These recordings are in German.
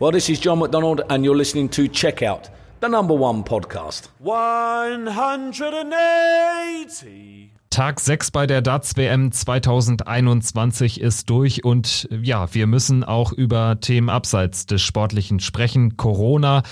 Well, this is John McDonald, and you're listening to Checkout, the number one podcast. 180. Tag 6 bei der Darts WM 2021 ist durch und ja, wir müssen auch über Themen abseits des Sportlichen sprechen. Corona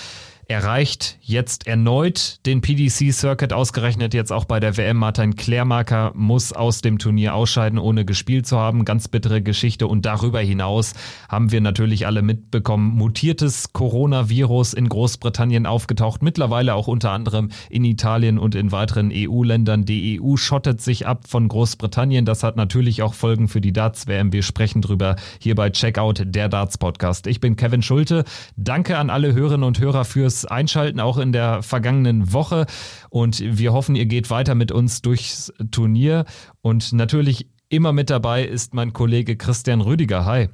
erreicht jetzt erneut den PDC-Circuit, ausgerechnet jetzt auch bei der WM. Martin Klärmarker muss aus dem Turnier ausscheiden, ohne gespielt zu haben. Ganz bittere Geschichte. Und darüber hinaus haben wir natürlich alle mitbekommen, mutiertes Coronavirus in Großbritannien aufgetaucht, mittlerweile auch unter anderem in Italien und in weiteren EU-Ländern. Die EU schottet sich ab von Großbritannien. Das hat natürlich auch Folgen für die Darts-WM. Wir sprechen drüber hier bei Checkout, der Darts-Podcast. Ich bin Kevin Schulte. Danke an alle Hörerinnen und Hörer fürs Einschalten, auch in der vergangenen Woche. Und wir hoffen, ihr geht weiter mit uns durchs Turnier. Und natürlich immer mit dabei ist mein Kollege Christian Rüdiger. Hi.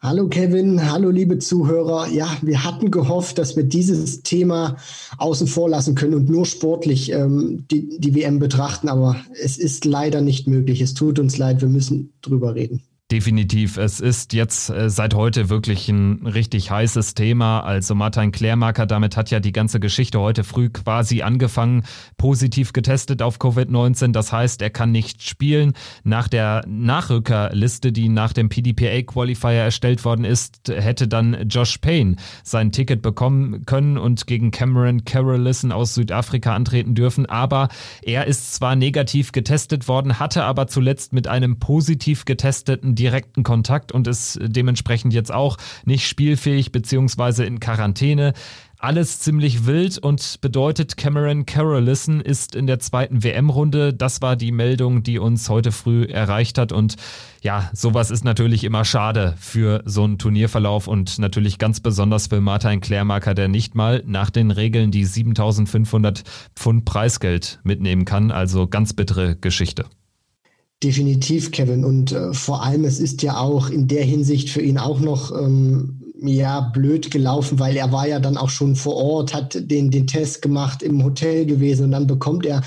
Hallo Kevin, hallo liebe Zuhörer. Ja, wir hatten gehofft, dass wir dieses Thema außen vor lassen können und nur sportlich ähm, die, die WM betrachten, aber es ist leider nicht möglich. Es tut uns leid, wir müssen drüber reden. Definitiv. Es ist jetzt äh, seit heute wirklich ein richtig heißes Thema. Also Martin Klärmarker, damit hat ja die ganze Geschichte heute früh quasi angefangen, positiv getestet auf Covid-19. Das heißt, er kann nicht spielen. Nach der Nachrückerliste, die nach dem PDPA-Qualifier erstellt worden ist, hätte dann Josh Payne sein Ticket bekommen können und gegen Cameron Carolissen aus Südafrika antreten dürfen. Aber er ist zwar negativ getestet worden, hatte aber zuletzt mit einem positiv getesteten direkten Kontakt und ist dementsprechend jetzt auch nicht spielfähig beziehungsweise in Quarantäne. Alles ziemlich wild und bedeutet, Cameron Carolissen ist in der zweiten WM-Runde. Das war die Meldung, die uns heute früh erreicht hat. Und ja, sowas ist natürlich immer schade für so einen Turnierverlauf und natürlich ganz besonders für Martin Klärmarker, der nicht mal nach den Regeln die 7500 Pfund Preisgeld mitnehmen kann. Also ganz bittere Geschichte. Definitiv, Kevin. Und äh, vor allem, es ist ja auch in der Hinsicht für ihn auch noch ähm, ja blöd gelaufen, weil er war ja dann auch schon vor Ort, hat den, den Test gemacht, im Hotel gewesen und dann bekommt er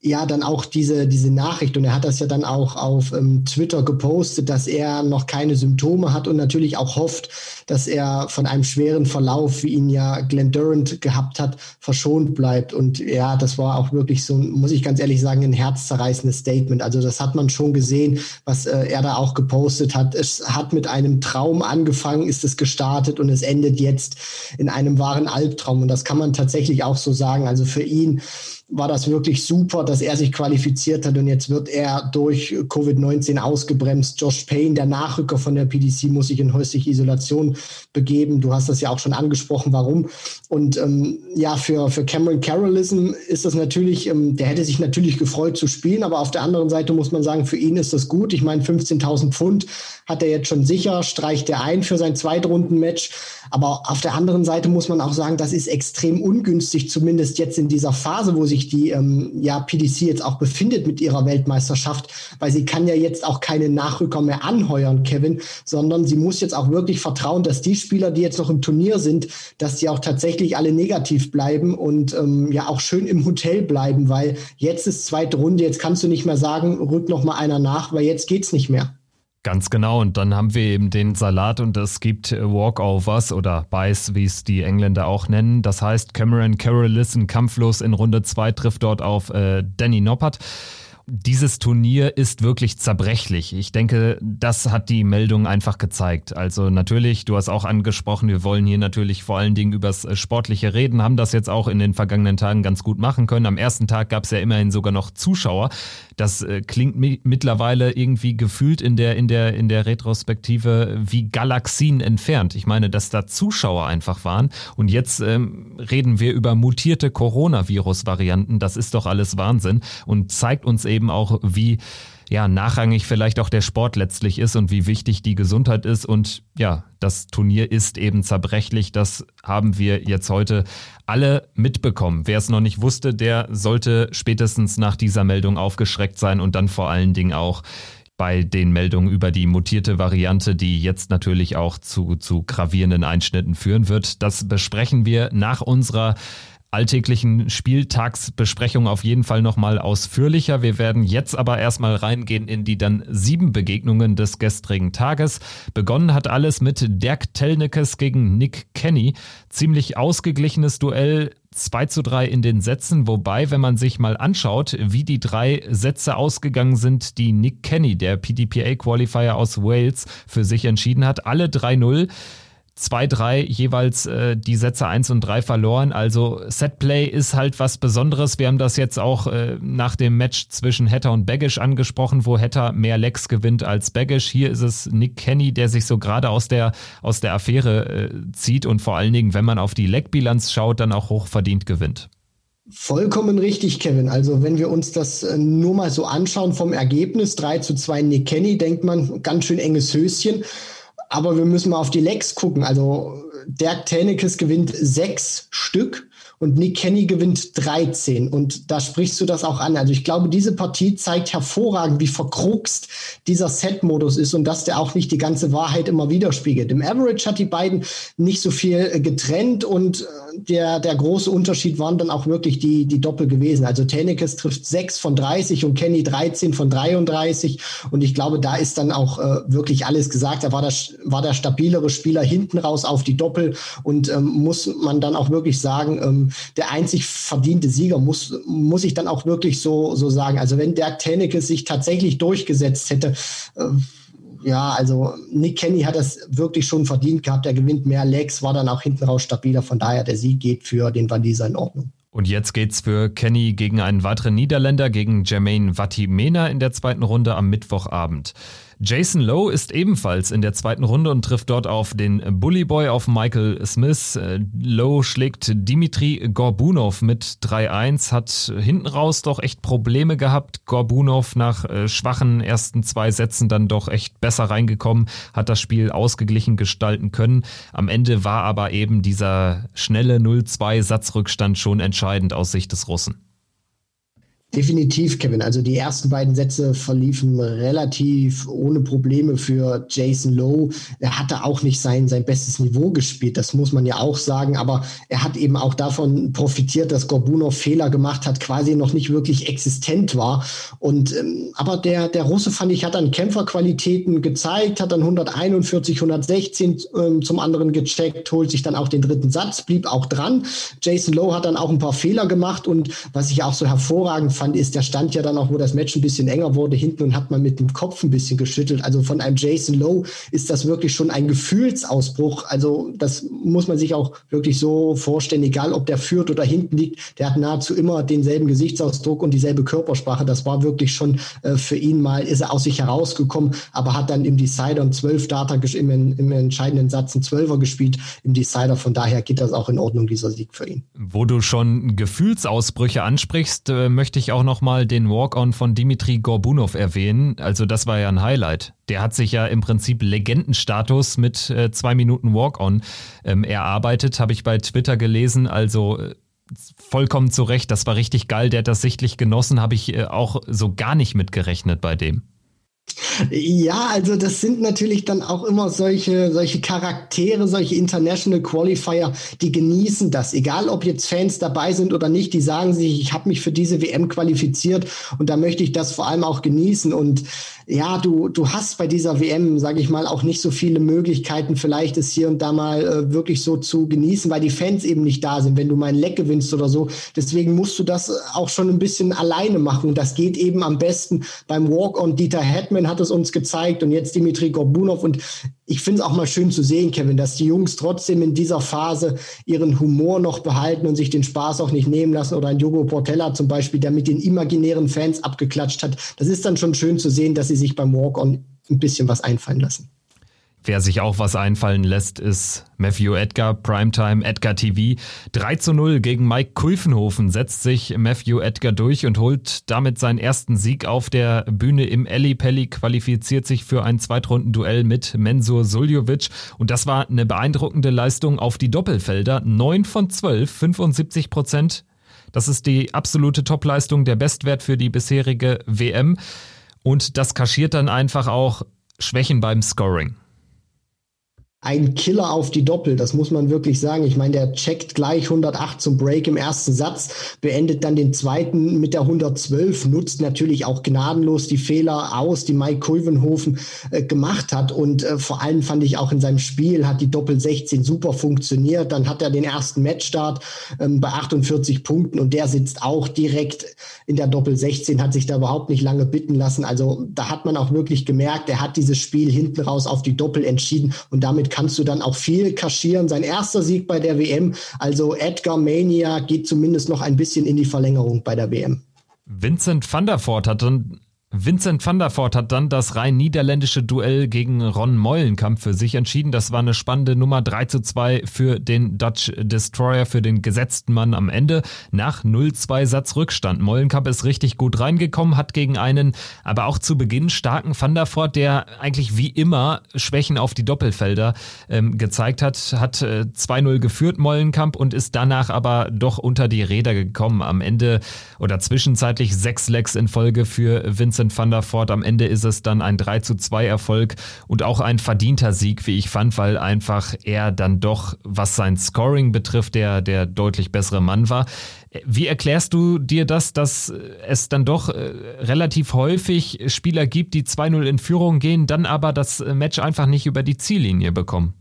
ja dann auch diese, diese Nachricht und er hat das ja dann auch auf ähm, Twitter gepostet, dass er noch keine Symptome hat und natürlich auch hofft, dass er von einem schweren Verlauf, wie ihn ja Glenn Durant gehabt hat, verschont bleibt. Und ja, das war auch wirklich so, muss ich ganz ehrlich sagen, ein herzzerreißendes Statement. Also das hat man schon gesehen, was äh, er da auch gepostet hat. Es hat mit einem Traum angefangen, ist es gestartet und es endet jetzt in einem wahren Albtraum. Und das kann man tatsächlich auch so sagen. Also für ihn war das wirklich super, dass er sich qualifiziert hat und jetzt wird er durch Covid-19 ausgebremst. Josh Payne, der Nachrücker von der PDC, muss sich in häusliche Isolation begeben. Du hast das ja auch schon angesprochen, warum. Und ähm, ja, für, für Cameron Carrolism ist das natürlich, ähm, der hätte sich natürlich gefreut zu spielen, aber auf der anderen Seite muss man sagen, für ihn ist das gut. Ich meine, 15.000 Pfund hat er jetzt schon sicher, streicht er ein für sein Zweitrunden-Match. Aber auf der anderen Seite muss man auch sagen, das ist extrem ungünstig, zumindest jetzt in dieser Phase, wo sich die ähm, ja, PDC jetzt auch befindet mit ihrer Weltmeisterschaft, weil sie kann ja jetzt auch keine Nachrücker mehr anheuern, Kevin, sondern sie muss jetzt auch wirklich vertrauen, dass die Spieler, die jetzt noch im Turnier sind, dass die auch tatsächlich alle negativ bleiben und ähm, ja auch schön im Hotel bleiben, weil jetzt ist zweite Runde, jetzt kannst du nicht mehr sagen, rück noch mal einer nach, weil jetzt geht's nicht mehr. Ganz genau. Und dann haben wir eben den Salat und es gibt Walkovers oder Buys, wie es die Engländer auch nennen. Das heißt, Cameron Carolissen kampflos in Runde 2 trifft dort auf äh, Danny Noppert dieses Turnier ist wirklich zerbrechlich. Ich denke, das hat die Meldung einfach gezeigt. Also natürlich, du hast auch angesprochen, wir wollen hier natürlich vor allen Dingen übers äh, Sportliche reden, haben das jetzt auch in den vergangenen Tagen ganz gut machen können. Am ersten Tag gab es ja immerhin sogar noch Zuschauer. Das äh, klingt mi mittlerweile irgendwie gefühlt in der, in der, in der Retrospektive wie Galaxien entfernt. Ich meine, dass da Zuschauer einfach waren. Und jetzt ähm, reden wir über mutierte Coronavirus-Varianten. Das ist doch alles Wahnsinn und zeigt uns eben, eben auch, wie ja, nachrangig vielleicht auch der Sport letztlich ist und wie wichtig die Gesundheit ist. Und ja, das Turnier ist eben zerbrechlich. Das haben wir jetzt heute alle mitbekommen. Wer es noch nicht wusste, der sollte spätestens nach dieser Meldung aufgeschreckt sein und dann vor allen Dingen auch bei den Meldungen über die mutierte Variante, die jetzt natürlich auch zu, zu gravierenden Einschnitten führen wird. Das besprechen wir nach unserer alltäglichen Spieltagsbesprechung auf jeden Fall nochmal ausführlicher. Wir werden jetzt aber erstmal reingehen in die dann sieben Begegnungen des gestrigen Tages. Begonnen hat alles mit Dirk Telnikes gegen Nick Kenny. Ziemlich ausgeglichenes Duell. 2 zu 3 in den Sätzen, wobei, wenn man sich mal anschaut, wie die drei Sätze ausgegangen sind, die Nick Kenny, der PDPA-Qualifier aus Wales, für sich entschieden hat, alle 3-0 zwei, drei jeweils äh, die Sätze eins und drei verloren. Also Setplay ist halt was Besonderes. Wir haben das jetzt auch äh, nach dem Match zwischen Hatter und Baggish angesprochen, wo Hatter mehr Lecks gewinnt als Baggish. Hier ist es Nick Kenny, der sich so gerade aus der, aus der Affäre äh, zieht und vor allen Dingen, wenn man auf die Leckbilanz schaut, dann auch hochverdient gewinnt. Vollkommen richtig, Kevin. Also wenn wir uns das äh, nur mal so anschauen vom Ergebnis, 3 zu 2 Nick Kenny, denkt man, ganz schön enges Höschen. Aber wir müssen mal auf die Lecks gucken. Also Dirk Tänekes gewinnt sechs Stück und Nick Kenny gewinnt 13. Und da sprichst du das auch an. Also ich glaube, diese Partie zeigt hervorragend, wie verkruxt dieser Set-Modus ist und dass der auch nicht die ganze Wahrheit immer widerspiegelt. Im Average hat die beiden nicht so viel äh, getrennt und äh, der, der große Unterschied waren dann auch wirklich die, die Doppel gewesen. Also Tenekes trifft 6 von 30 und Kenny 13 von 33. Und ich glaube, da ist dann auch äh, wirklich alles gesagt. Er war der, war der stabilere Spieler hinten raus auf die Doppel und ähm, muss man dann auch wirklich sagen, ähm, der einzig verdiente Sieger, muss, muss ich dann auch wirklich so, so sagen. Also wenn Dirk Tenneke sich tatsächlich durchgesetzt hätte, äh, ja, also Nick Kenny hat das wirklich schon verdient gehabt. Er gewinnt mehr Legs, war dann auch hinten raus stabiler. Von daher, der Sieg geht für den Waliser in Ordnung. Und jetzt geht's für Kenny gegen einen weiteren Niederländer, gegen Jermaine Vatimena in der zweiten Runde am Mittwochabend. Jason Lowe ist ebenfalls in der zweiten Runde und trifft dort auf den Bully Boy auf Michael Smith. Äh, Lowe schlägt Dimitri Gorbunov mit 3-1, hat hinten raus doch echt Probleme gehabt. Gorbunov nach äh, schwachen ersten zwei Sätzen dann doch echt besser reingekommen, hat das Spiel ausgeglichen gestalten können. Am Ende war aber eben dieser schnelle 0-2 Satzrückstand schon entscheidend aus Sicht des Russen. Definitiv, Kevin. Also die ersten beiden Sätze verliefen relativ ohne Probleme für Jason Lowe. Er hatte auch nicht sein, sein bestes Niveau gespielt, das muss man ja auch sagen. Aber er hat eben auch davon profitiert, dass Gorbunov Fehler gemacht hat, quasi noch nicht wirklich existent war. Und ähm, aber der, der Russe, fand ich, hat dann Kämpferqualitäten gezeigt, hat dann 141, 116 ähm, zum anderen gecheckt, holt sich dann auch den dritten Satz, blieb auch dran. Jason Lowe hat dann auch ein paar Fehler gemacht und was ich auch so hervorragend fand, fand, ist, der stand ja dann auch, wo das Match ein bisschen enger wurde, hinten und hat man mit dem Kopf ein bisschen geschüttelt. Also von einem Jason Lowe ist das wirklich schon ein Gefühlsausbruch. Also das muss man sich auch wirklich so vorstellen, egal ob der führt oder hinten liegt, der hat nahezu immer denselben Gesichtsausdruck und dieselbe Körpersprache. Das war wirklich schon äh, für ihn mal, ist er aus sich herausgekommen, aber hat dann im Decider ein 12 Data im, im entscheidenden Satz ein Zwölfer gespielt im Decider. Von daher geht das auch in Ordnung, dieser Sieg für ihn. Wo du schon Gefühlsausbrüche ansprichst, äh, möchte ich auch nochmal den Walk-On von Dimitri Gorbunov erwähnen. Also das war ja ein Highlight. Der hat sich ja im Prinzip Legendenstatus mit äh, zwei Minuten Walk-On ähm, erarbeitet, habe ich bei Twitter gelesen. Also äh, vollkommen zu Recht, das war richtig geil. Der hat das sichtlich genossen, habe ich äh, auch so gar nicht mitgerechnet bei dem. Ja, also das sind natürlich dann auch immer solche, solche Charaktere, solche International Qualifier, die genießen das. Egal, ob jetzt Fans dabei sind oder nicht, die sagen sich, ich habe mich für diese WM qualifiziert und da möchte ich das vor allem auch genießen. Und ja, du, du hast bei dieser WM, sage ich mal, auch nicht so viele Möglichkeiten, vielleicht es hier und da mal äh, wirklich so zu genießen, weil die Fans eben nicht da sind, wenn du mal ein Leck gewinnst oder so. Deswegen musst du das auch schon ein bisschen alleine machen. Und das geht eben am besten beim Walk-on. Dieter Hetman hat es uns gezeigt und jetzt Dimitri Gorbunov. Und ich finde es auch mal schön zu sehen, Kevin, dass die Jungs trotzdem in dieser Phase ihren Humor noch behalten und sich den Spaß auch nicht nehmen lassen. Oder ein Jogo Portella zum Beispiel, der mit den imaginären Fans abgeklatscht hat. Das ist dann schon schön zu sehen, dass sie sich beim Walk-On ein bisschen was einfallen lassen. Wer sich auch was einfallen lässt, ist Matthew Edgar, Primetime Edgar TV. 3 zu 0 gegen Mike Kulfenhofen setzt sich Matthew Edgar durch und holt damit seinen ersten Sieg auf der Bühne im Eli Pelli, qualifiziert sich für ein Zweitrundenduell mit Mensur Suljovic. Und das war eine beeindruckende Leistung auf die Doppelfelder. 9 von 12, 75 Prozent. Das ist die absolute Topleistung, der Bestwert für die bisherige WM. Und das kaschiert dann einfach auch Schwächen beim Scoring. Ein Killer auf die Doppel. Das muss man wirklich sagen. Ich meine, der checkt gleich 108 zum Break im ersten Satz, beendet dann den zweiten mit der 112, nutzt natürlich auch gnadenlos die Fehler aus, die Mike Kulvenhofen äh, gemacht hat. Und äh, vor allem fand ich auch in seinem Spiel hat die Doppel 16 super funktioniert. Dann hat er den ersten Matchstart ähm, bei 48 Punkten und der sitzt auch direkt in der Doppel 16, hat sich da überhaupt nicht lange bitten lassen. Also da hat man auch wirklich gemerkt, er hat dieses Spiel hinten raus auf die Doppel entschieden und damit kannst du dann auch viel kaschieren. Sein erster Sieg bei der WM, also Edgar Mania geht zumindest noch ein bisschen in die Verlängerung bei der WM. Vincent van der Voort hat dann Vincent van der Voort hat dann das rein niederländische Duell gegen Ron Meulenkamp für sich entschieden. Das war eine spannende Nummer 3 zu 2 für den Dutch Destroyer, für den gesetzten Mann am Ende nach 0-2 Satz Rückstand. Meulenkamp ist richtig gut reingekommen, hat gegen einen, aber auch zu Beginn starken Van der Voort, der eigentlich wie immer Schwächen auf die Doppelfelder ähm, gezeigt hat, hat äh, 2-0 geführt Meulenkamp und ist danach aber doch unter die Räder gekommen. Am Ende oder zwischenzeitlich sechs Lecks in Folge für Vincent Vincent van der Voort. Am Ende ist es dann ein 3 zu 2 Erfolg und auch ein verdienter Sieg, wie ich fand, weil einfach er dann doch, was sein Scoring betrifft, der, der deutlich bessere Mann war. Wie erklärst du dir das, dass es dann doch äh, relativ häufig Spieler gibt, die 2-0 in Führung gehen, dann aber das Match einfach nicht über die Ziellinie bekommen?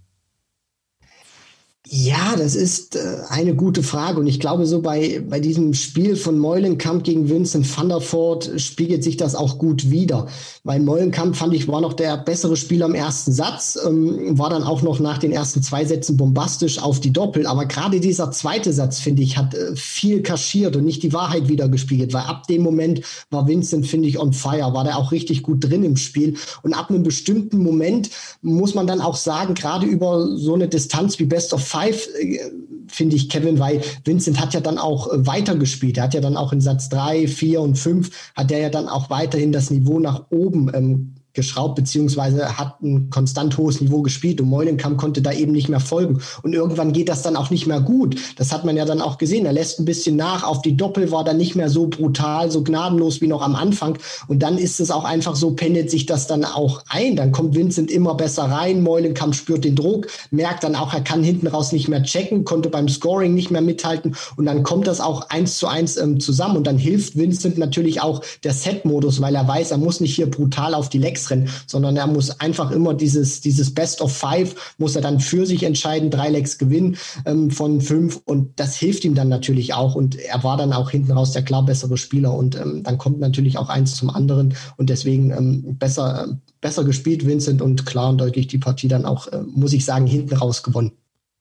Ja, das ist äh, eine gute Frage. Und ich glaube, so bei, bei diesem Spiel von Meulenkamp gegen Vincent van der Voort spiegelt sich das auch gut wider. Weil Meulenkamp, fand ich, war noch der bessere Spieler im ersten Satz, ähm, war dann auch noch nach den ersten zwei Sätzen bombastisch auf die Doppel. Aber gerade dieser zweite Satz, finde ich, hat äh, viel kaschiert und nicht die Wahrheit wiedergespiegelt. Weil ab dem Moment war Vincent, finde ich, on fire, war der auch richtig gut drin im Spiel. Und ab einem bestimmten Moment muss man dann auch sagen, gerade über so eine Distanz wie Best of Five, äh, finde ich, Kevin, weil Vincent hat ja dann auch äh, weitergespielt. Er hat ja dann auch in Satz drei, vier und fünf hat er ja dann auch weiterhin das Niveau nach oben ähm, geschraubt, beziehungsweise hat ein konstant hohes Niveau gespielt und Meulenkamp konnte da eben nicht mehr folgen. Und irgendwann geht das dann auch nicht mehr gut. Das hat man ja dann auch gesehen. Er lässt ein bisschen nach. Auf die Doppel war dann nicht mehr so brutal, so gnadenlos wie noch am Anfang. Und dann ist es auch einfach so, pendelt sich das dann auch ein. Dann kommt Vincent immer besser rein. Meulenkamp spürt den Druck, merkt dann auch, er kann hinten raus nicht mehr checken, konnte beim Scoring nicht mehr mithalten. Und dann kommt das auch eins zu eins ähm, zusammen. Und dann hilft Vincent natürlich auch der Set-Modus, weil er weiß, er muss nicht hier brutal auf die Lecks rennen, sondern er muss einfach immer dieses, dieses Best of Five, muss er dann für sich entscheiden, drei Lecks gewinnen ähm, von fünf. Und das hilft ihm dann natürlich auch. Und er war dann auch hinten raus der klar bessere Spieler. Und ähm, dann kommt natürlich auch eins zum anderen. Und deswegen ähm, besser, äh, besser gespielt Vincent. Und klar und deutlich die Partie dann auch, äh, muss ich sagen, hinten raus gewonnen.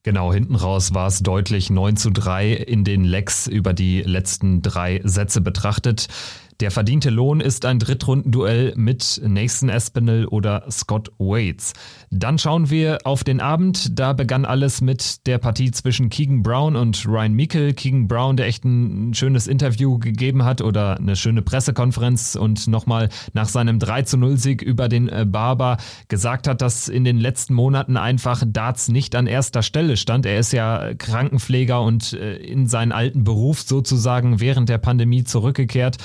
Genau, hinten raus war es deutlich 9 zu 3 in den Lecks über die letzten drei Sätze betrachtet. Der verdiente Lohn ist ein Drittrundenduell mit Nathan Espinel oder Scott Waits. Dann schauen wir auf den Abend. Da begann alles mit der Partie zwischen Keegan Brown und Ryan Meikle. Keegan Brown, der echt ein schönes Interview gegeben hat oder eine schöne Pressekonferenz und nochmal nach seinem 3 zu 0 Sieg über den äh, Barber gesagt hat, dass in den letzten Monaten einfach Darts nicht an erster Stelle stand. Er ist ja Krankenpfleger und äh, in seinen alten Beruf sozusagen während der Pandemie zurückgekehrt.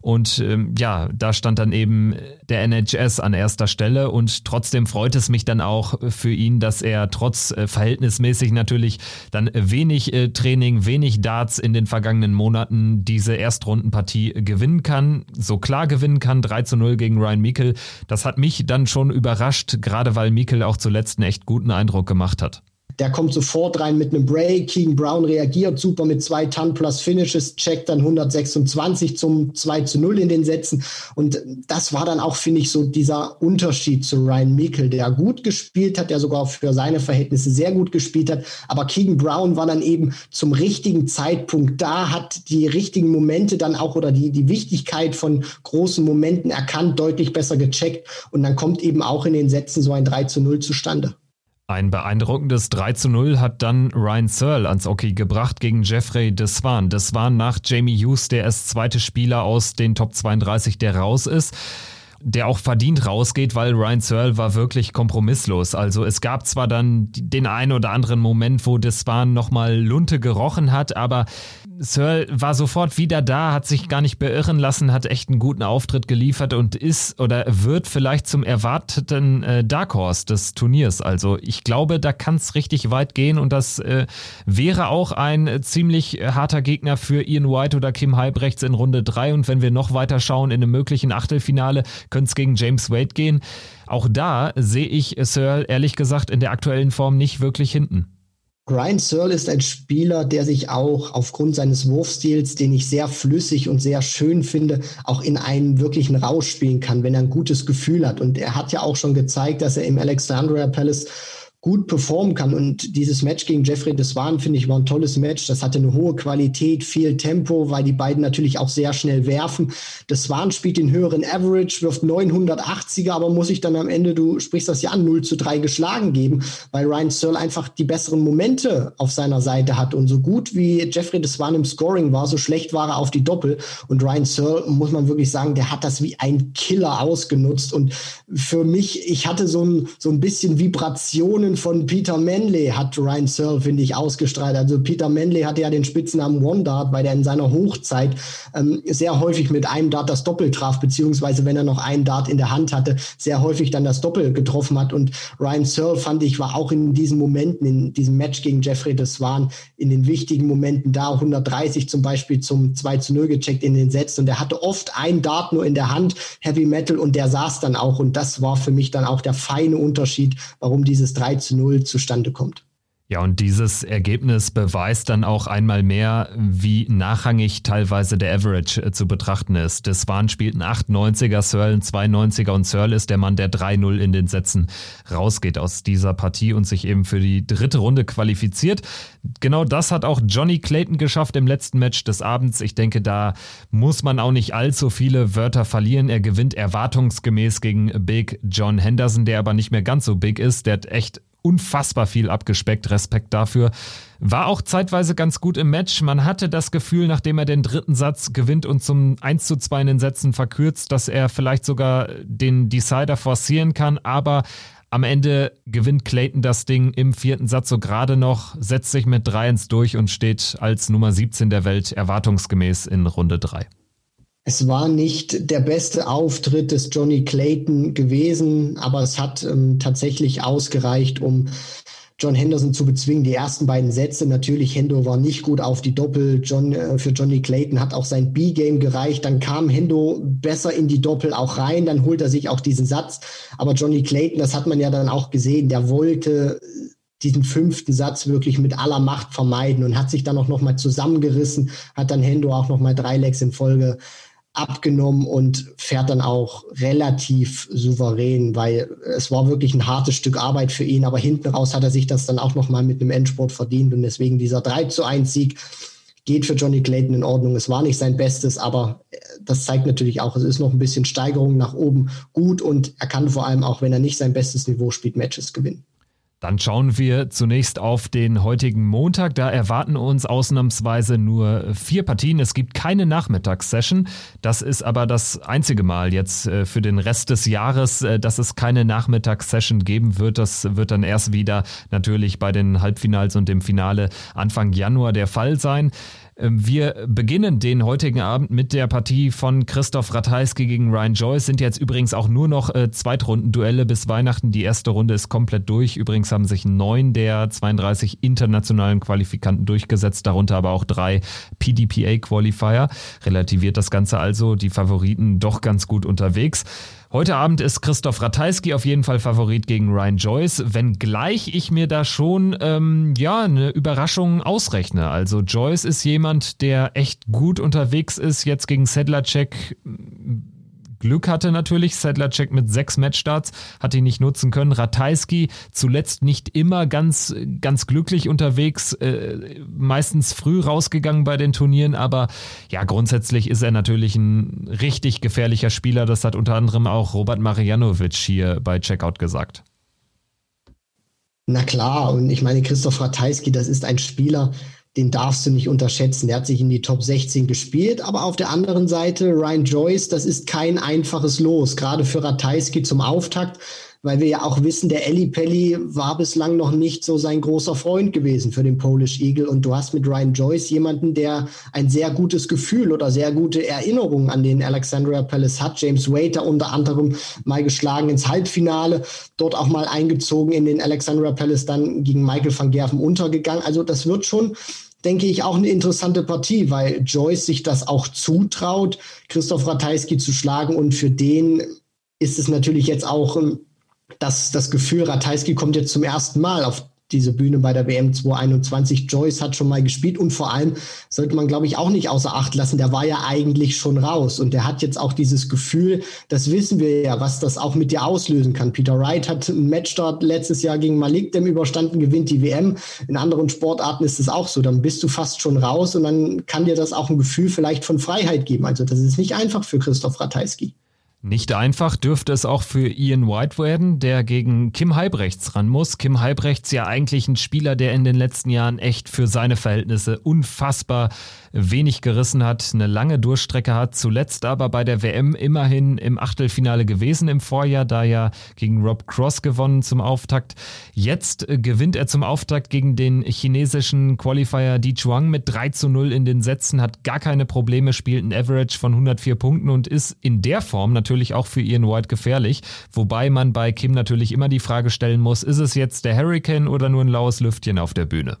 Und ähm, ja, da stand dann eben der NHS an erster Stelle und trotzdem freut es mich dann auch für ihn, dass er trotz äh, verhältnismäßig natürlich dann wenig äh, Training, wenig Darts in den vergangenen Monaten diese Erstrundenpartie gewinnen kann, so klar gewinnen kann, 3 zu 0 gegen Ryan Meikle. Das hat mich dann schon überrascht, gerade weil Meikle auch zuletzt einen echt guten Eindruck gemacht hat. Der kommt sofort rein mit einem Break. Keegan Brown reagiert super mit zwei Ton plus Finishes, checkt dann 126 zum 2 zu 0 in den Sätzen. Und das war dann auch, finde ich, so dieser Unterschied zu Ryan Meikle, der gut gespielt hat, der sogar für seine Verhältnisse sehr gut gespielt hat. Aber Keegan Brown war dann eben zum richtigen Zeitpunkt da, hat die richtigen Momente dann auch oder die, die Wichtigkeit von großen Momenten erkannt, deutlich besser gecheckt. Und dann kommt eben auch in den Sätzen so ein 3 zu 0 zustande. Ein beeindruckendes 3 zu 0 hat dann Ryan Searle ans Hockey gebracht gegen Jeffrey Deswan. Deswan nach Jamie Hughes der erst zweite Spieler aus den Top 32, der raus ist. Der auch verdient rausgeht, weil Ryan Searle war wirklich kompromisslos. Also es gab zwar dann den einen oder anderen Moment, wo Despan nochmal Lunte gerochen hat, aber Searle war sofort wieder da, hat sich gar nicht beirren lassen, hat echt einen guten Auftritt geliefert und ist oder wird vielleicht zum erwarteten äh, Dark Horse des Turniers. Also ich glaube, da kann es richtig weit gehen und das äh, wäre auch ein äh, ziemlich harter Gegner für Ian White oder Kim Halbrechts in Runde 3 und wenn wir noch weiter schauen in einem möglichen Achtelfinale, könnte es gegen James Wade gehen. Auch da sehe ich Searle ehrlich gesagt in der aktuellen Form nicht wirklich hinten. Ryan Searle ist ein Spieler, der sich auch aufgrund seines Wurfstils, den ich sehr flüssig und sehr schön finde, auch in einen wirklichen Rausch spielen kann, wenn er ein gutes Gefühl hat. Und er hat ja auch schon gezeigt, dass er im Alexandria Palace gut performen kann. Und dieses Match gegen Jeffrey Deswan, finde ich, war ein tolles Match. Das hatte eine hohe Qualität, viel Tempo, weil die beiden natürlich auch sehr schnell werfen. Deswan spielt den höheren Average, wirft 980er, aber muss ich dann am Ende, du sprichst das ja an, 0 zu 3 geschlagen geben, weil Ryan Searle einfach die besseren Momente auf seiner Seite hat. Und so gut wie Jeffrey Deswan im Scoring war, so schlecht war er auf die Doppel. Und Ryan Searle, muss man wirklich sagen, der hat das wie ein Killer ausgenutzt. Und für mich, ich hatte so ein, so ein bisschen Vibrationen von Peter Manley hat Ryan Searle, finde ich, ausgestrahlt. Also Peter Manley hatte ja den Spitznamen One Dart, weil er in seiner Hochzeit ähm, sehr häufig mit einem Dart das Doppel traf, beziehungsweise wenn er noch einen Dart in der Hand hatte, sehr häufig dann das Doppel getroffen hat. Und Ryan Searle, fand ich, war auch in diesen Momenten, in diesem Match gegen Jeffrey Deswan, in den wichtigen Momenten da, 130 zum Beispiel zum 2 zu 0 gecheckt in den Sätzen. Und er hatte oft einen Dart nur in der Hand, Heavy Metal, und der saß dann auch. Und das war für mich dann auch der feine Unterschied, warum dieses 3 zu 0 zustande kommt. Ja, und dieses Ergebnis beweist dann auch einmal mehr, wie nachrangig teilweise der Average äh, zu betrachten ist. Deswan spielt ein 98er, Searle ein 92er und Searle ist der Mann, der 3-0 in den Sätzen rausgeht aus dieser Partie und sich eben für die dritte Runde qualifiziert. Genau das hat auch Johnny Clayton geschafft im letzten Match des Abends. Ich denke, da muss man auch nicht allzu viele Wörter verlieren. Er gewinnt erwartungsgemäß gegen Big John Henderson, der aber nicht mehr ganz so big ist. Der hat echt unfassbar viel abgespeckt. Respekt dafür. War auch zeitweise ganz gut im Match. Man hatte das Gefühl, nachdem er den dritten Satz gewinnt und zum 1 zu 2 in den Sätzen verkürzt, dass er vielleicht sogar den Decider forcieren kann. Aber am Ende gewinnt Clayton das Ding im vierten Satz so gerade noch, setzt sich mit 3-1 durch und steht als Nummer 17 der Welt erwartungsgemäß in Runde 3. Es war nicht der beste Auftritt des Johnny Clayton gewesen, aber es hat ähm, tatsächlich ausgereicht, um John Henderson zu bezwingen. Die ersten beiden Sätze, natürlich, Hendo war nicht gut auf die Doppel. John, äh, für Johnny Clayton hat auch sein B-Game gereicht. Dann kam Hendo besser in die Doppel auch rein. Dann holt er sich auch diesen Satz. Aber Johnny Clayton, das hat man ja dann auch gesehen, der wollte diesen fünften Satz wirklich mit aller Macht vermeiden und hat sich dann auch nochmal zusammengerissen, hat dann Hendo auch nochmal drei Legs in Folge abgenommen und fährt dann auch relativ souverän, weil es war wirklich ein hartes Stück Arbeit für ihn, aber hinten raus hat er sich das dann auch nochmal mit einem Endsport verdient und deswegen dieser 3 zu 1 Sieg geht für Johnny Clayton in Ordnung. Es war nicht sein Bestes, aber das zeigt natürlich auch, es ist noch ein bisschen Steigerung nach oben gut und er kann vor allem auch, wenn er nicht sein bestes Niveau spielt, Matches gewinnen. Dann schauen wir zunächst auf den heutigen Montag. Da erwarten uns ausnahmsweise nur vier Partien. Es gibt keine Nachmittagssession. Das ist aber das einzige Mal jetzt äh, für den Rest des Jahres, äh, dass es keine Nachmittagssession geben wird. Das wird dann erst wieder natürlich bei den Halbfinals und dem Finale Anfang Januar der Fall sein. Ähm, wir beginnen den heutigen Abend mit der Partie von Christoph Ratajski gegen Ryan Joyce. Sind jetzt übrigens auch nur noch äh, Zweitrundenduelle bis Weihnachten. Die erste Runde ist komplett durch. Übrigens haben sich neun der 32 internationalen Qualifikanten durchgesetzt, darunter aber auch drei PDPA-Qualifier. Relativiert das Ganze also. Die Favoriten doch ganz gut unterwegs. Heute Abend ist Christoph Ratajski auf jeden Fall Favorit gegen Ryan Joyce, wenngleich ich mir da schon ähm, ja eine Überraschung ausrechne. Also Joyce ist jemand, der echt gut unterwegs ist, jetzt gegen Sedlacek Glück hatte natürlich. Sedlacek mit sechs Matchstarts hat ihn nicht nutzen können. Ratajski zuletzt nicht immer ganz, ganz glücklich unterwegs, äh, meistens früh rausgegangen bei den Turnieren, aber ja, grundsätzlich ist er natürlich ein richtig gefährlicher Spieler. Das hat unter anderem auch Robert Marianovic hier bei Checkout gesagt. Na klar, und ich meine, Christoph Ratajski, das ist ein Spieler, den darfst du nicht unterschätzen. Der hat sich in die Top 16 gespielt, aber auf der anderen Seite Ryan Joyce, das ist kein einfaches Los, gerade für Ratajski zum Auftakt weil wir ja auch wissen, der Eli Pelli war bislang noch nicht so sein großer Freund gewesen für den Polish Eagle. Und du hast mit Ryan Joyce jemanden, der ein sehr gutes Gefühl oder sehr gute Erinnerungen an den Alexandria Palace hat. James Waiter unter anderem mal geschlagen ins Halbfinale, dort auch mal eingezogen in den Alexandria Palace, dann gegen Michael van Gerven untergegangen. Also das wird schon denke ich, auch eine interessante Partie, weil Joyce sich das auch zutraut, Christoph Ratajski zu schlagen. Und für den ist es natürlich jetzt auch das, das Gefühl, Ratajski kommt jetzt zum ersten Mal auf diese Bühne bei der WM 2021. Joyce hat schon mal gespielt und vor allem sollte man, glaube ich, auch nicht außer Acht lassen. Der war ja eigentlich schon raus und der hat jetzt auch dieses Gefühl, das wissen wir ja, was das auch mit dir auslösen kann. Peter Wright hat einen Matchstart letztes Jahr gegen Malik dem überstanden, gewinnt die WM. In anderen Sportarten ist es auch so. Dann bist du fast schon raus und dann kann dir das auch ein Gefühl vielleicht von Freiheit geben. Also das ist nicht einfach für Christoph Ratajski. Nicht einfach dürfte es auch für Ian White werden, der gegen Kim Halbrechts ran muss. Kim Halbrechts ja eigentlich ein Spieler, der in den letzten Jahren echt für seine Verhältnisse unfassbar wenig gerissen hat, eine lange Durchstrecke hat, zuletzt aber bei der WM immerhin im Achtelfinale gewesen im Vorjahr, da ja gegen Rob Cross gewonnen zum Auftakt. Jetzt äh, gewinnt er zum Auftakt gegen den chinesischen Qualifier Di Chuang mit 3 zu 0 in den Sätzen, hat gar keine Probleme, spielt ein Average von 104 Punkten und ist in der Form natürlich auch für Ian White gefährlich, wobei man bei Kim natürlich immer die Frage stellen muss, ist es jetzt der Hurricane oder nur ein laues Lüftchen auf der Bühne?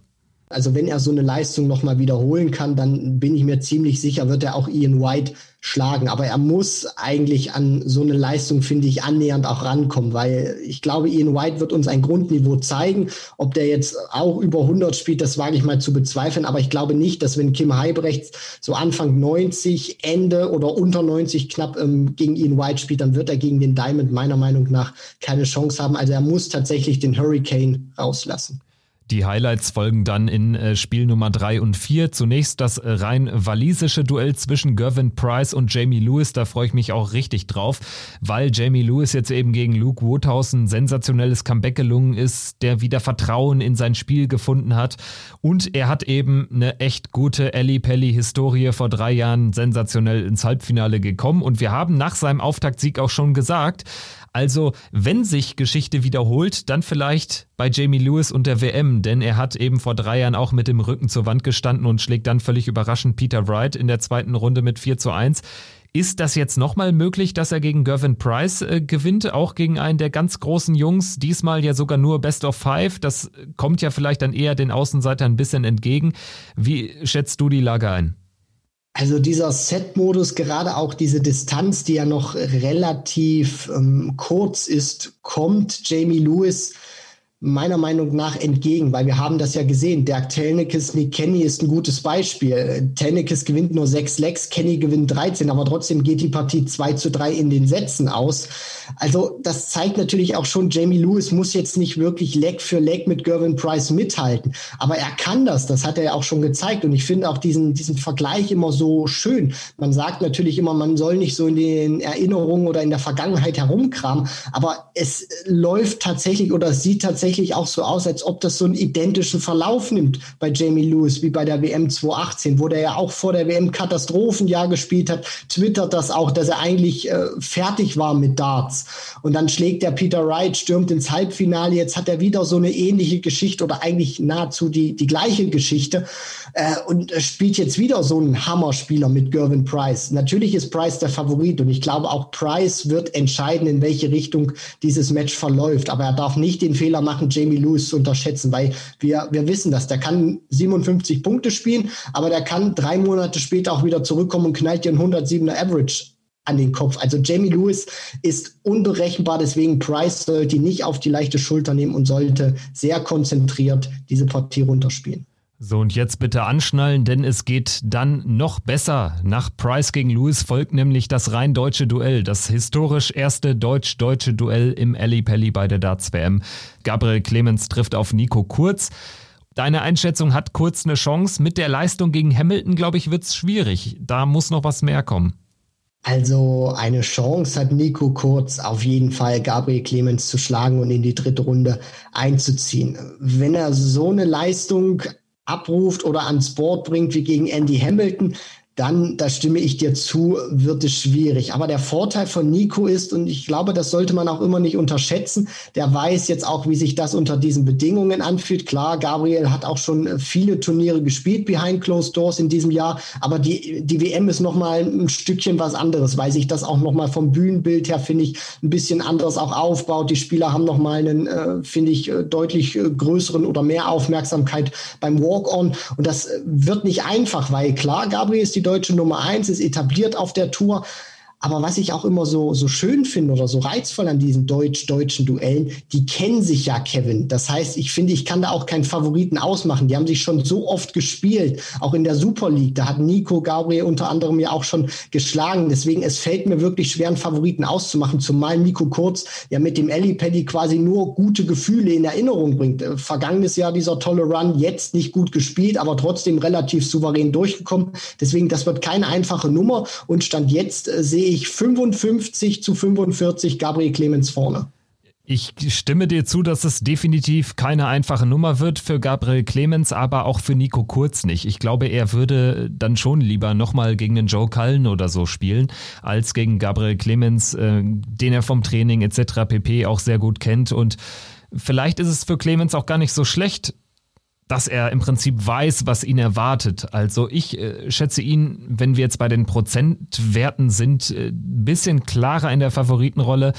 Also wenn er so eine Leistung nochmal wiederholen kann, dann bin ich mir ziemlich sicher, wird er auch Ian White schlagen. Aber er muss eigentlich an so eine Leistung, finde ich, annähernd auch rankommen, weil ich glaube, Ian White wird uns ein Grundniveau zeigen. Ob der jetzt auch über 100 spielt, das wage ich mal zu bezweifeln. Aber ich glaube nicht, dass wenn Kim Heibrechts so Anfang 90, Ende oder unter 90 knapp ähm, gegen Ian White spielt, dann wird er gegen den Diamond meiner Meinung nach keine Chance haben. Also er muss tatsächlich den Hurricane rauslassen. Die Highlights folgen dann in äh, Spiel Nummer 3 und 4. Zunächst das äh, rein walisische Duell zwischen Gervin Price und Jamie Lewis. Da freue ich mich auch richtig drauf, weil Jamie Lewis jetzt eben gegen Luke Woodhouse ein sensationelles Comeback gelungen ist, der wieder Vertrauen in sein Spiel gefunden hat. Und er hat eben eine echt gute Ellie Pelli Historie vor drei Jahren sensationell ins Halbfinale gekommen. Und wir haben nach seinem Auftaktsieg auch schon gesagt, also, wenn sich Geschichte wiederholt, dann vielleicht bei Jamie Lewis und der WM, denn er hat eben vor drei Jahren auch mit dem Rücken zur Wand gestanden und schlägt dann völlig überraschend Peter Wright in der zweiten Runde mit 4 zu 1. Ist das jetzt nochmal möglich, dass er gegen Gervin Price äh, gewinnt, auch gegen einen der ganz großen Jungs? Diesmal ja sogar nur Best of Five. Das kommt ja vielleicht dann eher den Außenseitern ein bisschen entgegen. Wie schätzt du die Lage ein? Also dieser Set-Modus, gerade auch diese Distanz, die ja noch relativ ähm, kurz ist, kommt Jamie Lewis meiner Meinung nach entgegen, weil wir haben das ja gesehen. Dirk Telnikes, Nick Kenny ist ein gutes Beispiel. Telnikes gewinnt nur sechs Lecks, Kenny gewinnt 13, aber trotzdem geht die Partie 2 zu 3 in den Sätzen aus. Also das zeigt natürlich auch schon, Jamie Lewis muss jetzt nicht wirklich Leck für Leck mit Gervin Price mithalten, aber er kann das, das hat er ja auch schon gezeigt und ich finde auch diesen, diesen Vergleich immer so schön. Man sagt natürlich immer, man soll nicht so in den Erinnerungen oder in der Vergangenheit herumkramen, aber es läuft tatsächlich oder es sieht tatsächlich tatsächlich auch so aus, als ob das so einen identischen Verlauf nimmt bei Jamie Lewis wie bei der WM 2018, wo der ja auch vor der WM Katastrophenjahr gespielt hat, twittert das auch, dass er eigentlich äh, fertig war mit Darts. Und dann schlägt der Peter Wright, stürmt ins Halbfinale. Jetzt hat er wieder so eine ähnliche Geschichte oder eigentlich nahezu die, die gleiche Geschichte äh, und spielt jetzt wieder so einen Hammerspieler mit Gervin Price. Natürlich ist Price der Favorit und ich glaube auch Price wird entscheiden, in welche Richtung dieses Match verläuft. Aber er darf nicht den Fehler machen, machen, Jamie Lewis zu unterschätzen, weil wir, wir wissen das. Der kann 57 Punkte spielen, aber der kann drei Monate später auch wieder zurückkommen und knallt dir einen 107er Average an den Kopf. Also Jamie Lewis ist unberechenbar, deswegen Price sollte ihn nicht auf die leichte Schulter nehmen und sollte sehr konzentriert diese Partie runterspielen. So, und jetzt bitte anschnallen, denn es geht dann noch besser. Nach Price gegen Lewis folgt nämlich das rein deutsche Duell, das historisch erste deutsch-deutsche Duell im Ali Pelli bei der Darts WM. Gabriel Clemens trifft auf Nico Kurz. Deine Einschätzung hat Kurz eine Chance. Mit der Leistung gegen Hamilton, glaube ich, wird es schwierig. Da muss noch was mehr kommen. Also eine Chance hat Nico Kurz auf jeden Fall, Gabriel Clemens zu schlagen und in die dritte Runde einzuziehen. Wenn er so eine Leistung abruft oder ans Board bringt wie gegen Andy Hamilton, dann, da stimme ich dir zu, wird es schwierig. Aber der Vorteil von Nico ist, und ich glaube, das sollte man auch immer nicht unterschätzen, der weiß jetzt auch, wie sich das unter diesen Bedingungen anfühlt. Klar, Gabriel hat auch schon viele Turniere gespielt behind closed doors in diesem Jahr, aber die, die WM ist nochmal ein Stückchen was anderes, weil sich das auch nochmal vom Bühnenbild her, finde ich, ein bisschen anders auch aufbaut. Die Spieler haben nochmal einen, äh, finde ich, äh, deutlich äh, größeren oder mehr Aufmerksamkeit beim Walk-On. Und das wird nicht einfach, weil klar, Gabriel ist die deutsche Nummer eins, ist etabliert auf der Tour. Aber was ich auch immer so, so schön finde oder so reizvoll an diesen deutsch-deutschen Duellen, die kennen sich ja, Kevin. Das heißt, ich finde, ich kann da auch keinen Favoriten ausmachen. Die haben sich schon so oft gespielt, auch in der Super League. Da hat Nico Gabriel unter anderem ja auch schon geschlagen. Deswegen, es fällt mir wirklich schwer, einen Favoriten auszumachen, zumal Nico Kurz ja mit dem Ellie Paddy quasi nur gute Gefühle in Erinnerung bringt. Äh, vergangenes Jahr dieser tolle Run, jetzt nicht gut gespielt, aber trotzdem relativ souverän durchgekommen. Deswegen, das wird keine einfache Nummer und Stand jetzt äh, sehe ich 55 zu 45 Gabriel Clemens vorne. Ich stimme dir zu, dass es definitiv keine einfache Nummer wird für Gabriel Clemens, aber auch für Nico Kurz nicht. Ich glaube, er würde dann schon lieber nochmal gegen den Joe Cullen oder so spielen, als gegen Gabriel Clemens, äh, den er vom Training etc. pp. auch sehr gut kennt. Und vielleicht ist es für Clemens auch gar nicht so schlecht, dass er im Prinzip weiß, was ihn erwartet. Also ich äh, schätze ihn, wenn wir jetzt bei den Prozentwerten sind, äh, bisschen klarer in der Favoritenrolle.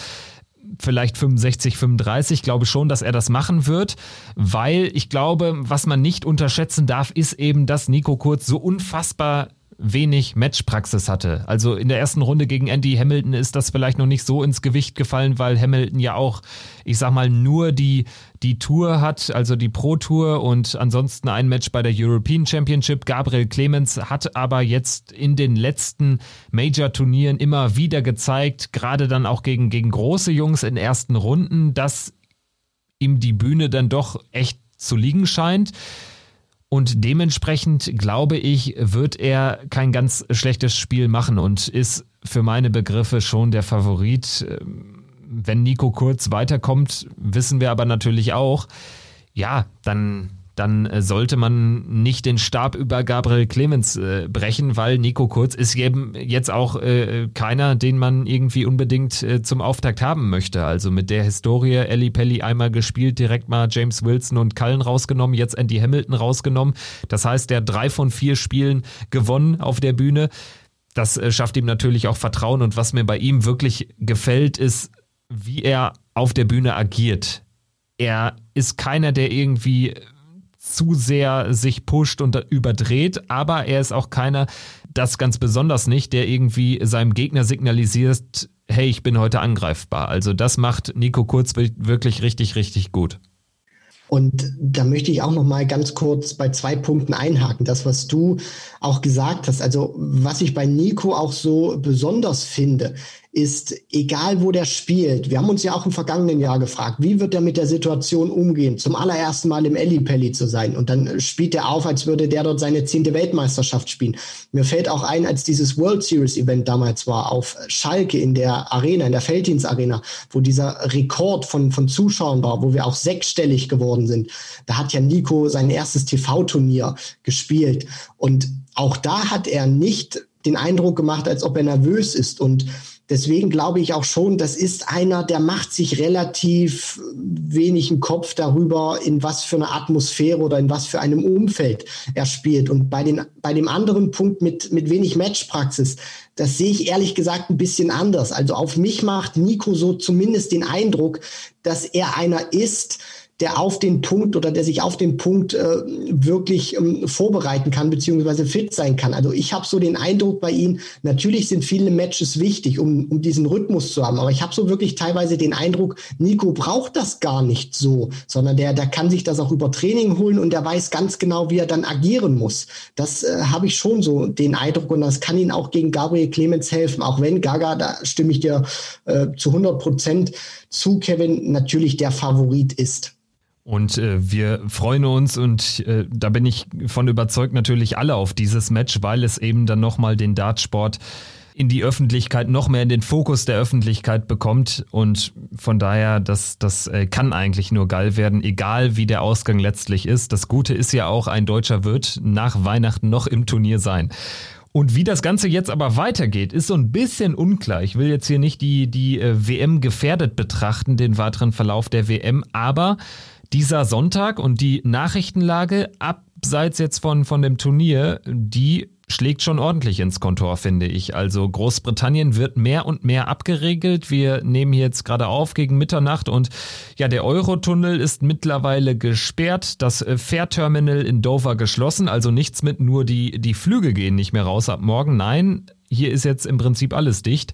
Vielleicht 65, 35, glaube schon, dass er das machen wird, weil ich glaube, was man nicht unterschätzen darf, ist eben, dass Nico Kurz so unfassbar wenig Matchpraxis hatte. Also in der ersten Runde gegen Andy Hamilton ist das vielleicht noch nicht so ins Gewicht gefallen, weil Hamilton ja auch, ich sag mal, nur die, die Tour hat, also die Pro Tour und ansonsten ein Match bei der European Championship. Gabriel Clemens hat aber jetzt in den letzten Major-Turnieren immer wieder gezeigt, gerade dann auch gegen, gegen große Jungs in ersten Runden, dass ihm die Bühne dann doch echt zu liegen scheint. Und dementsprechend glaube ich, wird er kein ganz schlechtes Spiel machen und ist für meine Begriffe schon der Favorit. Ähm, wenn Nico Kurz weiterkommt, wissen wir aber natürlich auch, ja, dann dann äh, sollte man nicht den Stab über Gabriel Clemens äh, brechen, weil Nico Kurz ist eben jetzt auch äh, keiner, den man irgendwie unbedingt äh, zum Auftakt haben möchte. Also mit der Historie Ellie Pelli einmal gespielt, direkt mal James Wilson und Cullen rausgenommen, jetzt Andy Hamilton rausgenommen. Das heißt, der drei von vier Spielen gewonnen auf der Bühne. Das äh, schafft ihm natürlich auch Vertrauen und was mir bei ihm wirklich gefällt, ist, wie er auf der Bühne agiert. Er ist keiner, der irgendwie zu sehr sich pusht und überdreht, aber er ist auch keiner, das ganz besonders nicht, der irgendwie seinem Gegner signalisiert, hey, ich bin heute angreifbar. Also das macht Nico Kurz wirklich richtig, richtig gut. Und da möchte ich auch noch mal ganz kurz bei zwei Punkten einhaken. Das, was du auch gesagt hast, also was ich bei Nico auch so besonders finde, ist, egal wo der spielt, wir haben uns ja auch im vergangenen Jahr gefragt, wie wird er mit der Situation umgehen, zum allerersten Mal im Ellipelli zu sein. Und dann spielt er auf, als würde der dort seine zehnte Weltmeisterschaft spielen. Mir fällt auch ein, als dieses World Series Event damals war, auf Schalke in der Arena, in der Felddienst Arena, wo dieser Rekord von, von Zuschauern war, wo wir auch sechsstellig geworden sind. Da hat ja Nico sein erstes TV-Turnier gespielt. Und auch da hat er nicht den Eindruck gemacht, als ob er nervös ist. Und Deswegen glaube ich auch schon, das ist einer, der macht sich relativ wenig im Kopf darüber, in was für eine Atmosphäre oder in was für einem Umfeld er spielt. Und bei, den, bei dem anderen Punkt mit, mit wenig Matchpraxis, das sehe ich ehrlich gesagt ein bisschen anders. Also auf mich macht Nico so zumindest den Eindruck, dass er einer ist, der auf den Punkt oder der sich auf den Punkt äh, wirklich ähm, vorbereiten kann, beziehungsweise fit sein kann. Also ich habe so den Eindruck bei ihm, natürlich sind viele Matches wichtig, um, um diesen Rhythmus zu haben, aber ich habe so wirklich teilweise den Eindruck, Nico braucht das gar nicht so, sondern der, der kann sich das auch über Training holen und der weiß ganz genau, wie er dann agieren muss. Das äh, habe ich schon so den Eindruck und das kann ihn auch gegen Gabriel Clemens helfen, auch wenn Gaga, da stimme ich dir äh, zu 100 Prozent zu, Kevin, natürlich der Favorit ist. Und äh, wir freuen uns und äh, da bin ich von überzeugt natürlich alle auf dieses Match, weil es eben dann nochmal den Dartsport in die Öffentlichkeit, noch mehr in den Fokus der Öffentlichkeit bekommt. Und von daher, das, das äh, kann eigentlich nur geil werden, egal wie der Ausgang letztlich ist. Das Gute ist ja auch, ein Deutscher wird nach Weihnachten noch im Turnier sein. Und wie das Ganze jetzt aber weitergeht, ist so ein bisschen unklar. Ich will jetzt hier nicht die, die äh, WM gefährdet betrachten, den weiteren Verlauf der WM, aber dieser Sonntag und die Nachrichtenlage abseits jetzt von, von dem Turnier, die schlägt schon ordentlich ins Kontor, finde ich. Also Großbritannien wird mehr und mehr abgeregelt. Wir nehmen hier jetzt gerade auf gegen Mitternacht und ja, der Eurotunnel ist mittlerweile gesperrt, das äh, Fährterminal in Dover geschlossen, also nichts mit nur die, die Flüge gehen nicht mehr raus ab morgen. Nein, hier ist jetzt im Prinzip alles dicht.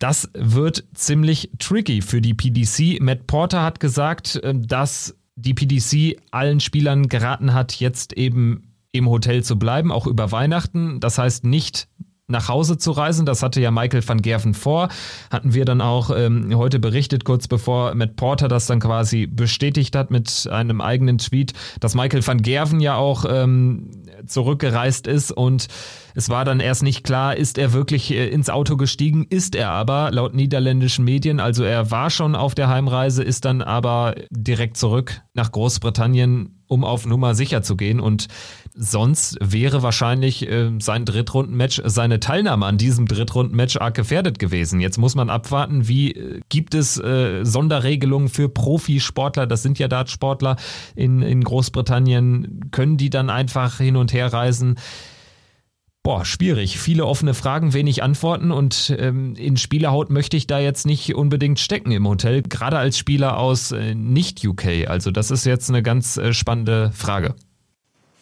Das wird ziemlich tricky für die PDC. Matt Porter hat gesagt, äh, dass die PDC allen Spielern geraten hat, jetzt eben im Hotel zu bleiben, auch über Weihnachten. Das heißt nicht nach Hause zu reisen. Das hatte ja Michael van Gerven vor. Hatten wir dann auch ähm, heute berichtet, kurz bevor Matt Porter das dann quasi bestätigt hat mit einem eigenen Tweet, dass Michael van Gerven ja auch ähm, zurückgereist ist und es war dann erst nicht klar, ist er wirklich äh, ins Auto gestiegen, ist er aber laut niederländischen Medien, also er war schon auf der Heimreise, ist dann aber direkt zurück nach Großbritannien um auf Nummer sicher zu gehen. Und sonst wäre wahrscheinlich äh, sein Drittrundenmatch, seine Teilnahme an diesem Drittrundenmatch arg gefährdet gewesen. Jetzt muss man abwarten, wie äh, gibt es äh, Sonderregelungen für Profisportler, das sind ja Dartsportler in, in Großbritannien, können die dann einfach hin und her reisen? Boah, schwierig. Viele offene Fragen, wenig Antworten und ähm, in Spielerhaut möchte ich da jetzt nicht unbedingt stecken im Hotel, gerade als Spieler aus äh, nicht-UK. Also das ist jetzt eine ganz äh, spannende Frage.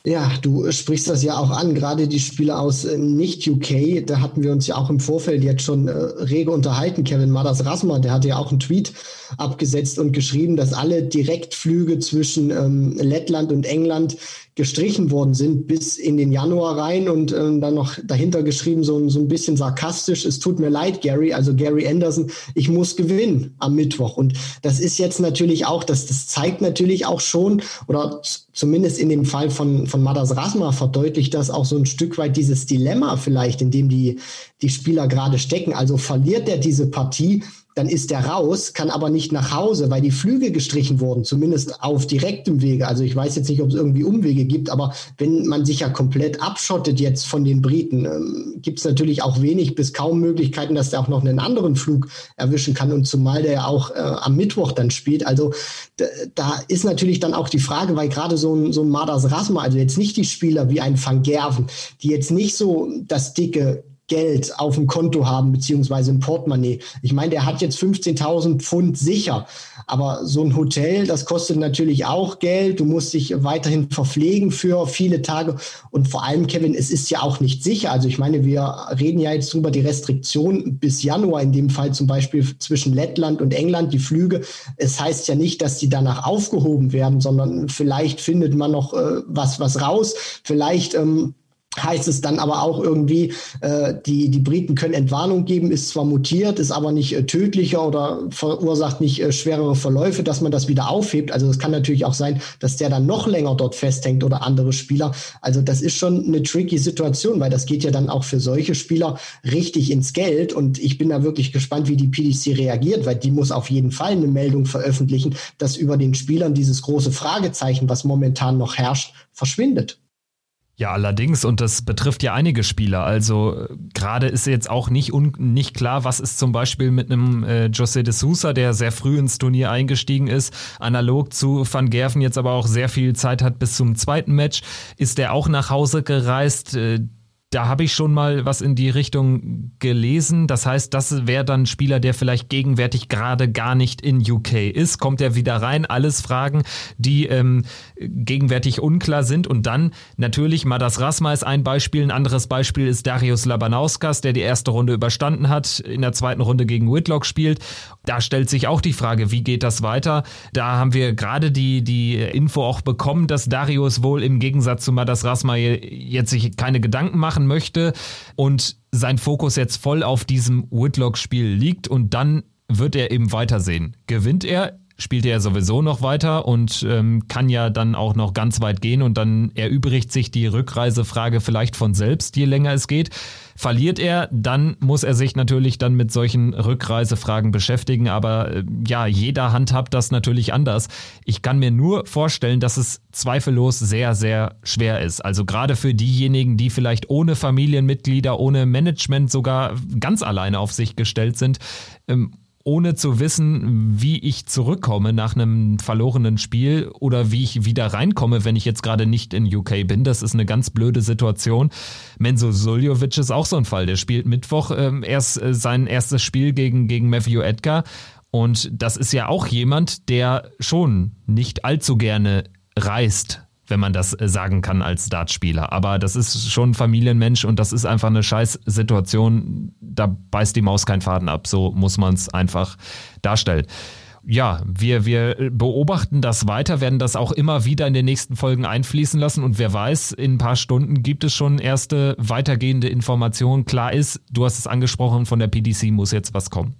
Ja, du sprichst das ja auch an, gerade die Spieler aus äh, nicht-UK, da hatten wir uns ja auch im Vorfeld jetzt schon äh, rege unterhalten. Kevin Madas Rasma, der hatte ja auch einen Tweet abgesetzt und geschrieben, dass alle Direktflüge zwischen ähm, Lettland und England gestrichen worden sind bis in den Januar rein und ähm, dann noch dahinter geschrieben, so, so ein bisschen sarkastisch, es tut mir leid, Gary, also Gary Anderson, ich muss gewinnen am Mittwoch. Und das ist jetzt natürlich auch, das, das zeigt natürlich auch schon, oder zumindest in dem Fall von, von Madas Rasma verdeutlicht das auch so ein Stück weit dieses Dilemma vielleicht, in dem die, die Spieler gerade stecken. Also verliert er diese Partie, dann ist er raus, kann aber nicht nach Hause, weil die Flüge gestrichen wurden, zumindest auf direktem Wege. Also ich weiß jetzt nicht, ob es irgendwie Umwege gibt, aber wenn man sich ja komplett abschottet jetzt von den Briten, ähm, gibt es natürlich auch wenig bis kaum Möglichkeiten, dass der auch noch einen anderen Flug erwischen kann und zumal der ja auch äh, am Mittwoch dann spielt. Also da ist natürlich dann auch die Frage, weil gerade so ein, so ein Madas Rasma, also jetzt nicht die Spieler wie ein Van Gerven, die jetzt nicht so das dicke Geld auf dem Konto haben, beziehungsweise im Portemonnaie. Ich meine, der hat jetzt 15.000 Pfund sicher, aber so ein Hotel, das kostet natürlich auch Geld. Du musst dich weiterhin verpflegen für viele Tage und vor allem, Kevin, es ist ja auch nicht sicher. Also ich meine, wir reden ja jetzt drüber, die Restriktion bis Januar, in dem Fall zum Beispiel zwischen Lettland und England, die Flüge. Es heißt ja nicht, dass die danach aufgehoben werden, sondern vielleicht findet man noch äh, was, was raus. Vielleicht ähm, heißt es dann aber auch irgendwie, äh, die, die Briten können Entwarnung geben, ist zwar mutiert, ist aber nicht äh, tödlicher oder verursacht nicht äh, schwerere Verläufe, dass man das wieder aufhebt. Also es kann natürlich auch sein, dass der dann noch länger dort festhängt oder andere Spieler. Also das ist schon eine tricky Situation, weil das geht ja dann auch für solche Spieler richtig ins Geld. Und ich bin da wirklich gespannt, wie die PDC reagiert, weil die muss auf jeden Fall eine Meldung veröffentlichen, dass über den Spielern dieses große Fragezeichen, was momentan noch herrscht, verschwindet. Ja, allerdings, und das betrifft ja einige Spieler. Also gerade ist jetzt auch nicht, un, nicht klar, was ist zum Beispiel mit einem äh, José de Sousa, der sehr früh ins Turnier eingestiegen ist, analog zu Van Gerven jetzt aber auch sehr viel Zeit hat bis zum zweiten Match. Ist der auch nach Hause gereist? Äh, da habe ich schon mal was in die Richtung gelesen. Das heißt, das wäre dann ein Spieler, der vielleicht gegenwärtig gerade gar nicht in UK ist. Kommt er wieder rein? Alles Fragen, die ähm, gegenwärtig unklar sind. Und dann natürlich, Madas Rasma ist ein Beispiel. Ein anderes Beispiel ist Darius Labanauskas, der die erste Runde überstanden hat, in der zweiten Runde gegen Whitlock spielt. Da stellt sich auch die Frage, wie geht das weiter? Da haben wir gerade die, die Info auch bekommen, dass Darius wohl im Gegensatz zu Madas Rasma jetzt sich keine Gedanken macht machen möchte und sein Fokus jetzt voll auf diesem Whitlock-Spiel liegt und dann wird er eben weitersehen. Gewinnt er, spielte er sowieso noch weiter und ähm, kann ja dann auch noch ganz weit gehen und dann erübrigt sich die Rückreisefrage vielleicht von selbst, je länger es geht. Verliert er, dann muss er sich natürlich dann mit solchen Rückreisefragen beschäftigen. Aber äh, ja, jeder handhabt das natürlich anders. Ich kann mir nur vorstellen, dass es zweifellos sehr, sehr schwer ist. Also gerade für diejenigen, die vielleicht ohne Familienmitglieder, ohne Management sogar ganz alleine auf sich gestellt sind. Ähm, ohne zu wissen, wie ich zurückkomme nach einem verlorenen Spiel oder wie ich wieder reinkomme, wenn ich jetzt gerade nicht in UK bin. Das ist eine ganz blöde Situation. Menzo Suljovic ist auch so ein Fall. Der spielt Mittwoch ähm, erst äh, sein erstes Spiel gegen, gegen Matthew Edgar. Und das ist ja auch jemand, der schon nicht allzu gerne reist wenn man das äh, sagen kann als Dartspieler. Aber das ist schon ein Familienmensch und das ist einfach eine Scheißsituation. Da beißt die Maus keinen Faden ab. So muss man es einfach darstellen. Ja, wir, wir beobachten das weiter, werden das auch immer wieder in den nächsten Folgen einfließen lassen und wer weiß, in ein paar Stunden gibt es schon erste weitergehende Informationen. Klar ist, du hast es angesprochen, von der PDC muss jetzt was kommen.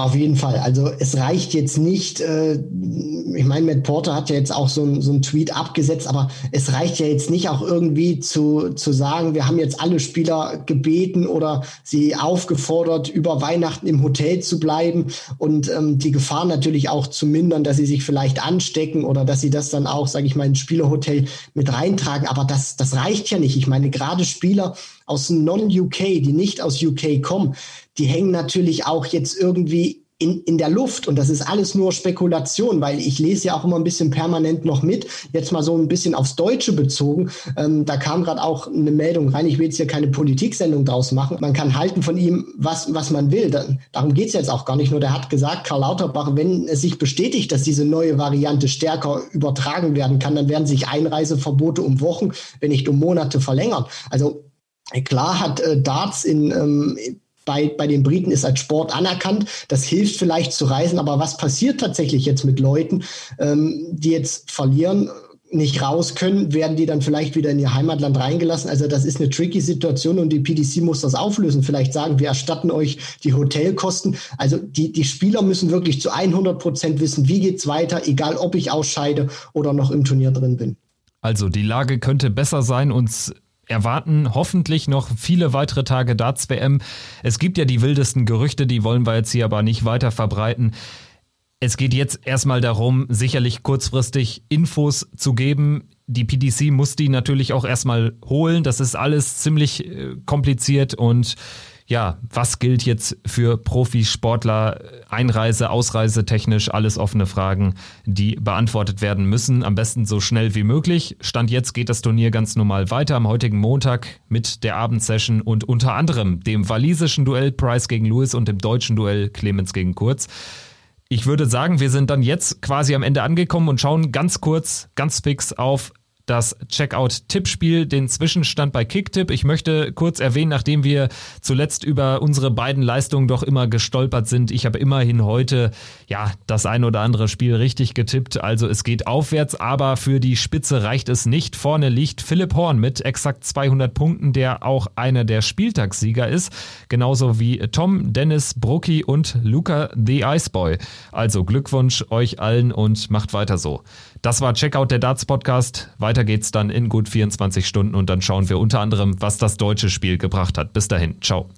Auf jeden Fall. Also es reicht jetzt nicht, äh, ich meine, Matt Porter hat ja jetzt auch so ein, so ein Tweet abgesetzt, aber es reicht ja jetzt nicht auch irgendwie zu, zu sagen, wir haben jetzt alle Spieler gebeten oder sie aufgefordert, über Weihnachten im Hotel zu bleiben und ähm, die Gefahr natürlich auch zu mindern, dass sie sich vielleicht anstecken oder dass sie das dann auch, sage ich mal, ins Spielerhotel mit reintragen. Aber das, das reicht ja nicht. Ich meine, gerade Spieler aus Non-UK, die nicht aus UK kommen, die hängen natürlich auch jetzt irgendwie in, in der Luft und das ist alles nur Spekulation, weil ich lese ja auch immer ein bisschen permanent noch mit. Jetzt mal so ein bisschen aufs Deutsche bezogen. Ähm, da kam gerade auch eine Meldung rein. Ich will jetzt hier keine Politiksendung draus machen. Man kann halten von ihm, was, was man will. Da, darum geht's jetzt auch gar nicht. Nur der hat gesagt, Karl Lauterbach, wenn es sich bestätigt, dass diese neue Variante stärker übertragen werden kann, dann werden sich Einreiseverbote um Wochen, wenn nicht um Monate verlängern. Also klar hat äh, Darts in ähm, bei, bei den Briten ist als Sport anerkannt. Das hilft vielleicht zu reisen, aber was passiert tatsächlich jetzt mit Leuten, ähm, die jetzt verlieren? nicht raus können, werden die dann vielleicht wieder in ihr Heimatland reingelassen. Also das ist eine tricky Situation und die PDC muss das auflösen. Vielleicht sagen, wir erstatten euch die Hotelkosten. Also die, die Spieler müssen wirklich zu 100 Prozent wissen, wie geht's weiter, egal ob ich ausscheide oder noch im Turnier drin bin. Also die Lage könnte besser sein. Uns erwarten hoffentlich noch viele weitere Tage Darts-WM. Es gibt ja die wildesten Gerüchte, die wollen wir jetzt hier aber nicht weiter verbreiten. Es geht jetzt erstmal darum, sicherlich kurzfristig Infos zu geben. Die PDC muss die natürlich auch erstmal holen. Das ist alles ziemlich äh, kompliziert und ja, was gilt jetzt für Profisportler? Einreise, Ausreise technisch, alles offene Fragen, die beantwortet werden müssen. Am besten so schnell wie möglich. Stand jetzt geht das Turnier ganz normal weiter am heutigen Montag mit der Abendsession und unter anderem dem walisischen Duell Price gegen Lewis und dem deutschen Duell Clemens gegen Kurz. Ich würde sagen, wir sind dann jetzt quasi am Ende angekommen und schauen ganz kurz, ganz fix auf das Checkout-Tippspiel, den Zwischenstand bei Kicktipp. Ich möchte kurz erwähnen, nachdem wir zuletzt über unsere beiden Leistungen doch immer gestolpert sind. Ich habe immerhin heute ja das ein oder andere Spiel richtig getippt. Also es geht aufwärts, aber für die Spitze reicht es nicht. Vorne liegt Philipp Horn mit exakt 200 Punkten, der auch einer der Spieltagssieger ist. Genauso wie Tom, Dennis, Brucki und Luca the Iceboy. Also Glückwunsch euch allen und macht weiter so. Das war Checkout der Darts Podcast. Weiter geht's dann in gut 24 Stunden und dann schauen wir unter anderem, was das deutsche Spiel gebracht hat. Bis dahin. Ciao.